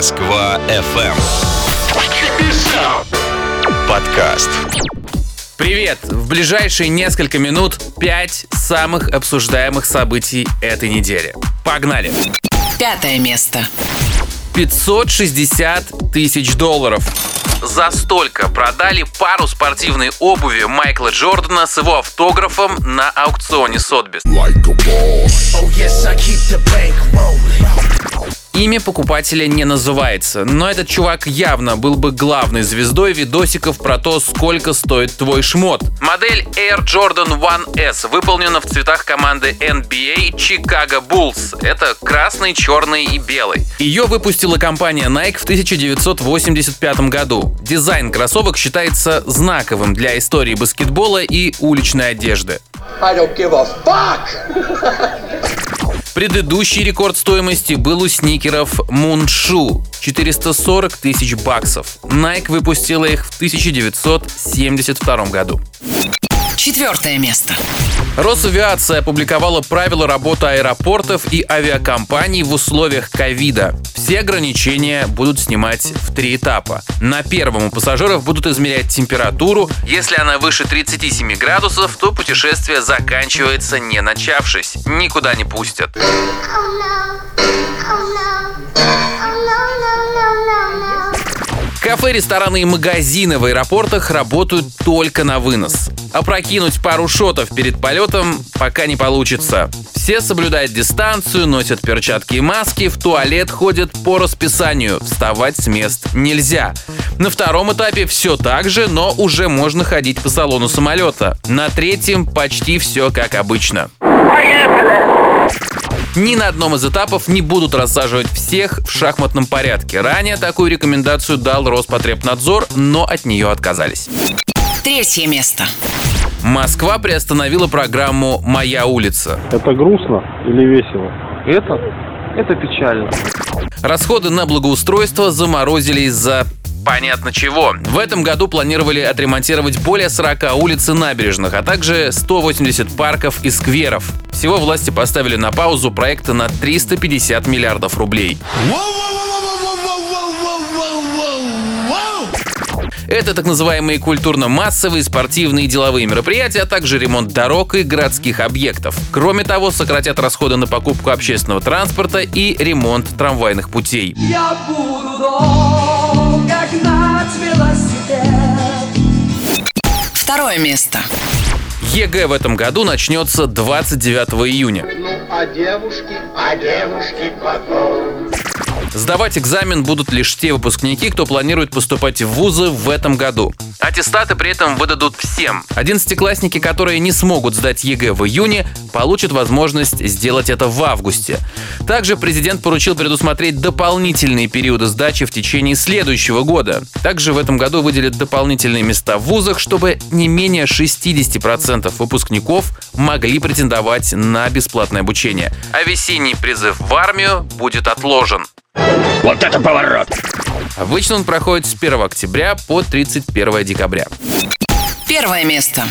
Москва FM. Подкаст. Привет! В ближайшие несколько минут 5 самых обсуждаемых событий этой недели. Погнали! Пятое место. 560 тысяч долларов. За столько продали пару спортивной обуви Майкла Джордана с его автографом на аукционе Сотбис. Имя покупателя не называется, но этот чувак явно был бы главной звездой видосиков про то, сколько стоит твой шмот. Модель Air Jordan 1S выполнена в цветах команды NBA Chicago Bulls. Это красный, черный и белый. Ее выпустила компания Nike в 1985 году. Дизайн кроссовок считается знаковым для истории баскетбола и уличной одежды. I don't give a fuck. Предыдущий рекорд стоимости был у сникеров Moonshoe 440 тысяч баксов. Nike выпустила их в 1972 году. Четвертое место. Росавиация опубликовала правила работы аэропортов и авиакомпаний в условиях ковида. Все ограничения будут снимать в три этапа. На первом у пассажиров будут измерять температуру. Если она выше 37 градусов, то путешествие заканчивается не начавшись. Никуда не пустят. Кафе, рестораны и магазины в аэропортах работают только на вынос. Опрокинуть пару шотов перед полетом пока не получится. Все соблюдают дистанцию, носят перчатки и маски, в туалет ходят по расписанию. Вставать с мест нельзя. На втором этапе все так же, но уже можно ходить по салону самолета. На третьем почти все как обычно. Ни на одном из этапов не будут рассаживать всех в шахматном порядке. Ранее такую рекомендацию дал Роспотребнадзор, но от нее отказались. Третье место. Москва приостановила программу «Моя улица». Это грустно или весело? Это? Это печально. Расходы на благоустройство заморозили из-за понятно чего. В этом году планировали отремонтировать более 40 улиц и набережных, а также 180 парков и скверов. Всего власти поставили на паузу проекты на 350 миллиардов рублей. Это так называемые культурно-массовые, спортивные и деловые мероприятия, а также ремонт дорог и городских объектов. Кроме того, сократят расходы на покупку общественного транспорта и ремонт трамвайных путей. Я буду долго гнать велосипед. Второе место. ЕГЭ в этом году начнется 29 июня. А девушки? А девушки потом. Сдавать экзамен будут лишь те выпускники, кто планирует поступать в вузы в этом году. Аттестаты при этом выдадут всем. Одиннадцатиклассники, которые не смогут сдать ЕГЭ в июне, получат возможность сделать это в августе. Также президент поручил предусмотреть дополнительные периоды сдачи в течение следующего года. Также в этом году выделят дополнительные места в вузах, чтобы не менее 60% выпускников могли претендовать на бесплатное обучение. А весенний призыв в армию будет отложен. Вот это поворот! Обычно он проходит с 1 октября по 31 декабря. Первое место.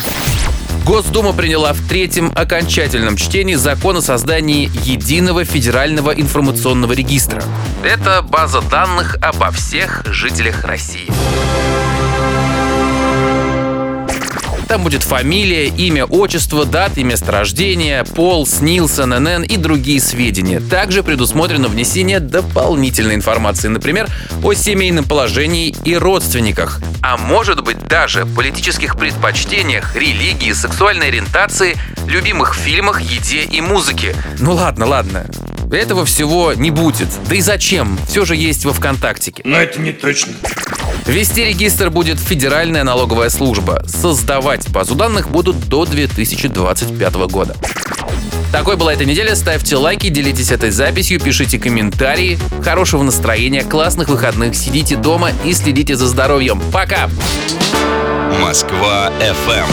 Госдума приняла в третьем окончательном чтении закон о создании единого федерального информационного регистра. Это база данных обо всех жителях России. Там будет фамилия, имя, отчество, дата и место рождения, пол, СНИЛС, ННН и другие сведения. Также предусмотрено внесение дополнительной информации, например, о семейном положении и родственниках. А может быть даже политических предпочтениях, религии, сексуальной ориентации, любимых фильмах, еде и музыке. Ну ладно, ладно. Этого всего не будет. Да и зачем? Все же есть во ВКонтактике. Но это не точно. Вести регистр будет Федеральная налоговая служба. Создавать базу данных будут до 2025 года. Такой была эта неделя. Ставьте лайки, делитесь этой записью, пишите комментарии. Хорошего настроения, классных выходных. Сидите дома и следите за здоровьем. Пока! Москва FM.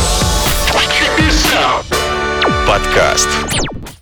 Подкаст.